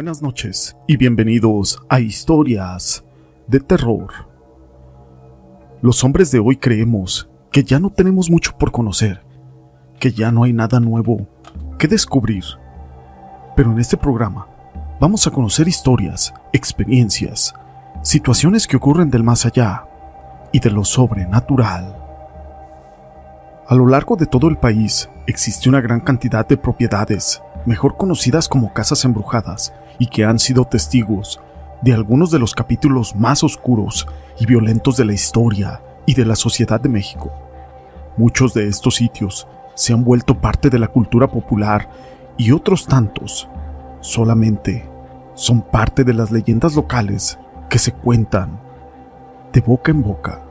Buenas noches y bienvenidos a Historias de Terror. Los hombres de hoy creemos que ya no tenemos mucho por conocer, que ya no hay nada nuevo que descubrir. Pero en este programa vamos a conocer historias, experiencias, situaciones que ocurren del más allá y de lo sobrenatural. A lo largo de todo el país existe una gran cantidad de propiedades, mejor conocidas como casas embrujadas, y que han sido testigos de algunos de los capítulos más oscuros y violentos de la historia y de la sociedad de México. Muchos de estos sitios se han vuelto parte de la cultura popular y otros tantos solamente son parte de las leyendas locales que se cuentan de boca en boca.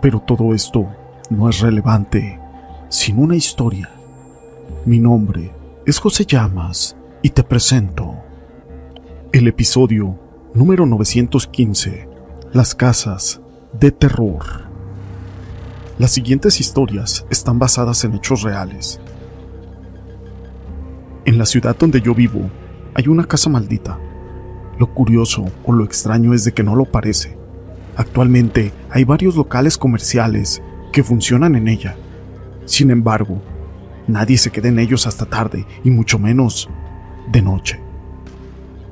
Pero todo esto no es relevante sin una historia. Mi nombre es José Llamas y te presento el episodio número 915, Las casas de terror. Las siguientes historias están basadas en hechos reales. En la ciudad donde yo vivo hay una casa maldita. Lo curioso o lo extraño es de que no lo parece. Actualmente hay varios locales comerciales que funcionan en ella. Sin embargo, nadie se queda en ellos hasta tarde y mucho menos de noche.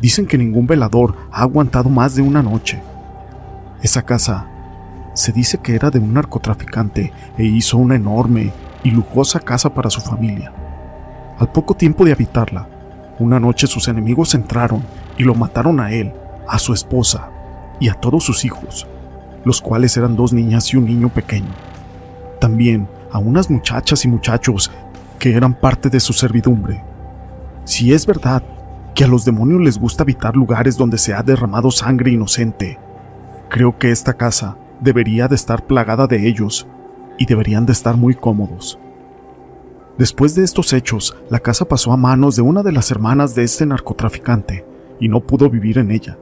Dicen que ningún velador ha aguantado más de una noche. Esa casa se dice que era de un narcotraficante e hizo una enorme y lujosa casa para su familia. Al poco tiempo de habitarla, una noche sus enemigos entraron y lo mataron a él, a su esposa y a todos sus hijos, los cuales eran dos niñas y un niño pequeño. También a unas muchachas y muchachos que eran parte de su servidumbre. Si es verdad que a los demonios les gusta habitar lugares donde se ha derramado sangre inocente. Creo que esta casa debería de estar plagada de ellos y deberían de estar muy cómodos. Después de estos hechos, la casa pasó a manos de una de las hermanas de este narcotraficante y no pudo vivir en ella,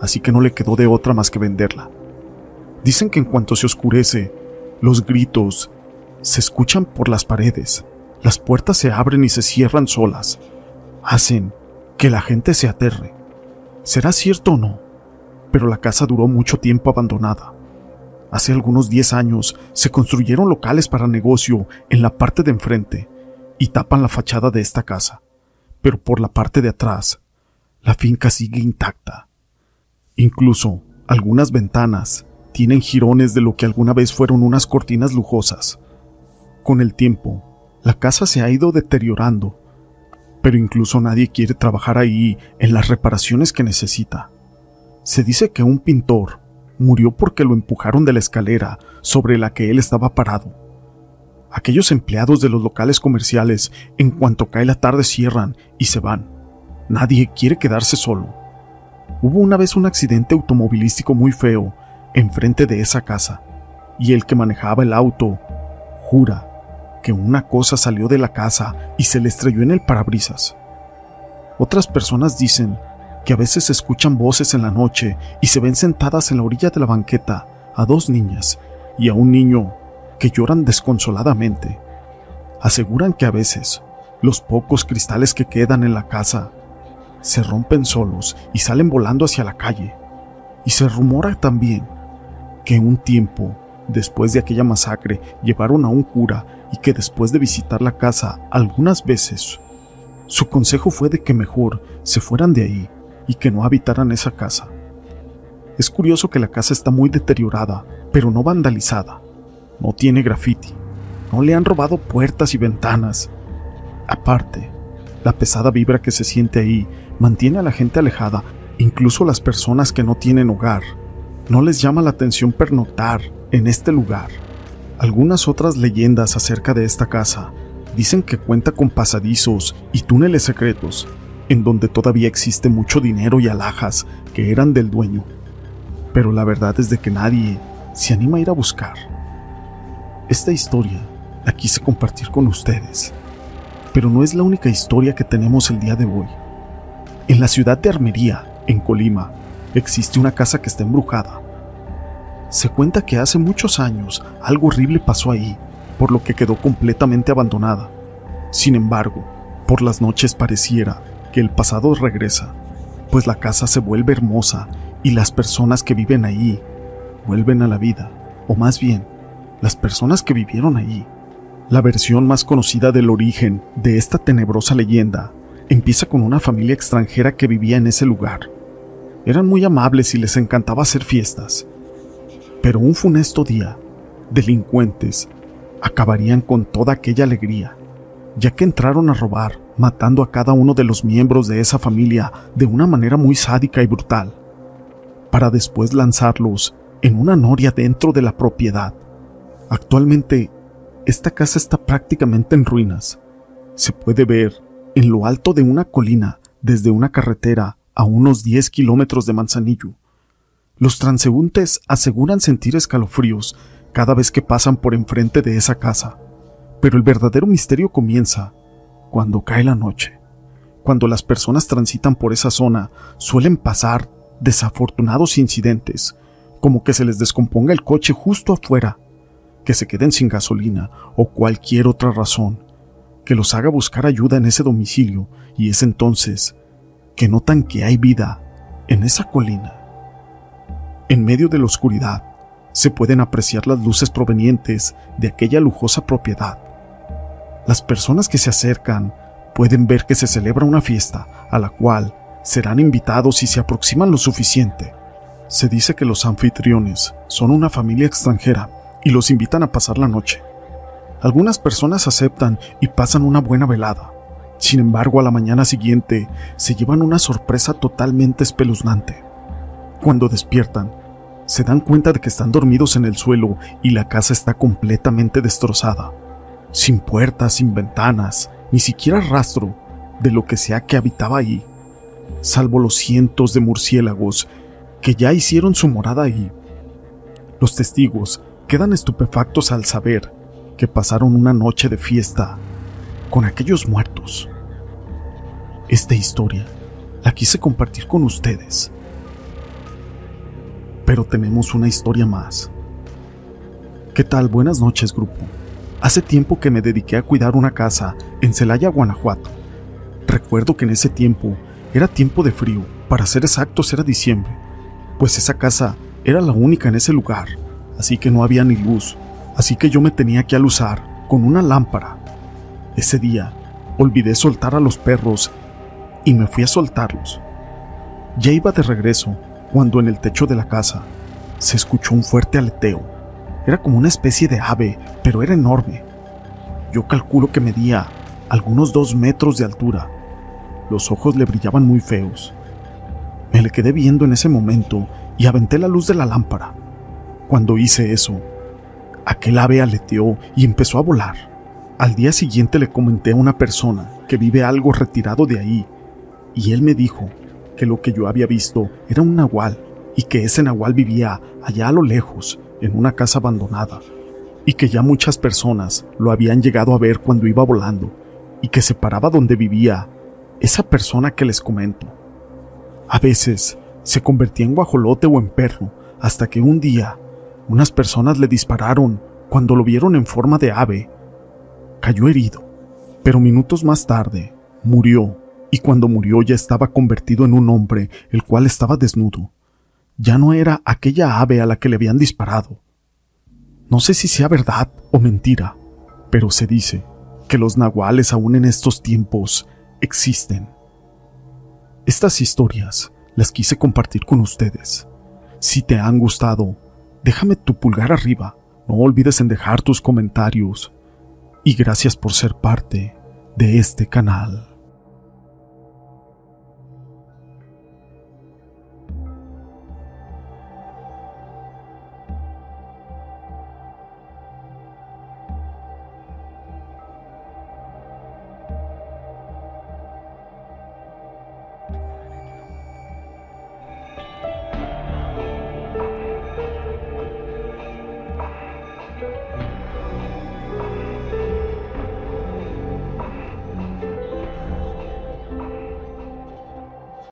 así que no le quedó de otra más que venderla. Dicen que en cuanto se oscurece, los gritos se escuchan por las paredes, las puertas se abren y se cierran solas, hacen que la gente se aterre. ¿Será cierto o no? Pero la casa duró mucho tiempo abandonada. Hace algunos 10 años se construyeron locales para negocio en la parte de enfrente y tapan la fachada de esta casa, pero por la parte de atrás, la finca sigue intacta. Incluso algunas ventanas tienen jirones de lo que alguna vez fueron unas cortinas lujosas. Con el tiempo, la casa se ha ido deteriorando pero incluso nadie quiere trabajar ahí en las reparaciones que necesita. Se dice que un pintor murió porque lo empujaron de la escalera sobre la que él estaba parado. Aquellos empleados de los locales comerciales, en cuanto cae la tarde, cierran y se van. Nadie quiere quedarse solo. Hubo una vez un accidente automovilístico muy feo enfrente de esa casa, y el que manejaba el auto jura que una cosa salió de la casa y se le estrelló en el parabrisas. Otras personas dicen que a veces se escuchan voces en la noche y se ven sentadas en la orilla de la banqueta a dos niñas y a un niño que lloran desconsoladamente. Aseguran que a veces los pocos cristales que quedan en la casa se rompen solos y salen volando hacia la calle. Y se rumora también que un tiempo después de aquella masacre llevaron a un cura y que después de visitar la casa algunas veces, su consejo fue de que mejor se fueran de ahí y que no habitaran esa casa. Es curioso que la casa está muy deteriorada, pero no vandalizada. No tiene graffiti. No le han robado puertas y ventanas. Aparte, la pesada vibra que se siente ahí mantiene a la gente alejada, incluso las personas que no tienen hogar. No les llama la atención pernoctar en este lugar. Algunas otras leyendas acerca de esta casa dicen que cuenta con pasadizos y túneles secretos, en donde todavía existe mucho dinero y alhajas que eran del dueño. Pero la verdad es de que nadie se anima a ir a buscar. Esta historia la quise compartir con ustedes, pero no es la única historia que tenemos el día de hoy. En la ciudad de Armería, en Colima, existe una casa que está embrujada se cuenta que hace muchos años algo horrible pasó ahí, por lo que quedó completamente abandonada. Sin embargo, por las noches pareciera que el pasado regresa pues la casa se vuelve hermosa y las personas que viven ahí vuelven a la vida, o más bien, las personas que vivieron allí. La versión más conocida del origen de esta tenebrosa leyenda empieza con una familia extranjera que vivía en ese lugar. Eran muy amables y les encantaba hacer fiestas. Pero un funesto día, delincuentes acabarían con toda aquella alegría, ya que entraron a robar, matando a cada uno de los miembros de esa familia de una manera muy sádica y brutal, para después lanzarlos en una noria dentro de la propiedad. Actualmente, esta casa está prácticamente en ruinas. Se puede ver en lo alto de una colina desde una carretera a unos 10 kilómetros de Manzanillo. Los transeúntes aseguran sentir escalofríos cada vez que pasan por enfrente de esa casa, pero el verdadero misterio comienza cuando cae la noche. Cuando las personas transitan por esa zona suelen pasar desafortunados incidentes, como que se les descomponga el coche justo afuera, que se queden sin gasolina o cualquier otra razón que los haga buscar ayuda en ese domicilio y es entonces que notan que hay vida en esa colina. En medio de la oscuridad se pueden apreciar las luces provenientes de aquella lujosa propiedad. Las personas que se acercan pueden ver que se celebra una fiesta a la cual serán invitados si se aproximan lo suficiente. Se dice que los anfitriones son una familia extranjera y los invitan a pasar la noche. Algunas personas aceptan y pasan una buena velada. Sin embargo, a la mañana siguiente se llevan una sorpresa totalmente espeluznante. Cuando despiertan, se dan cuenta de que están dormidos en el suelo y la casa está completamente destrozada, sin puertas, sin ventanas, ni siquiera rastro de lo que sea que habitaba ahí, salvo los cientos de murciélagos que ya hicieron su morada ahí. Los testigos quedan estupefactos al saber que pasaron una noche de fiesta con aquellos muertos. Esta historia la quise compartir con ustedes. Pero tenemos una historia más. ¿Qué tal? Buenas noches, grupo. Hace tiempo que me dediqué a cuidar una casa en Celaya, Guanajuato. Recuerdo que en ese tiempo era tiempo de frío, para ser exactos era diciembre, pues esa casa era la única en ese lugar, así que no había ni luz así que yo me tenía que alusar con una lámpara. Ese día olvidé soltar a los perros y me fui a soltarlos. Ya iba de regreso cuando en el techo de la casa se escuchó un fuerte aleteo. Era como una especie de ave, pero era enorme. Yo calculo que medía algunos dos metros de altura. Los ojos le brillaban muy feos. Me le quedé viendo en ese momento y aventé la luz de la lámpara. Cuando hice eso, Aquel ave aleteó y empezó a volar. Al día siguiente le comenté a una persona que vive algo retirado de ahí, y él me dijo que lo que yo había visto era un nahual y que ese nahual vivía allá a lo lejos, en una casa abandonada, y que ya muchas personas lo habían llegado a ver cuando iba volando, y que se paraba donde vivía esa persona que les comento. A veces se convertía en guajolote o en perro, hasta que un día unas personas le dispararon cuando lo vieron en forma de ave. Cayó herido, pero minutos más tarde murió, y cuando murió ya estaba convertido en un hombre, el cual estaba desnudo. Ya no era aquella ave a la que le habían disparado. No sé si sea verdad o mentira, pero se dice que los nahuales aún en estos tiempos existen. Estas historias las quise compartir con ustedes. Si te han gustado, déjame tu pulgar arriba. No olvides en dejar tus comentarios. Y gracias por ser parte de este canal.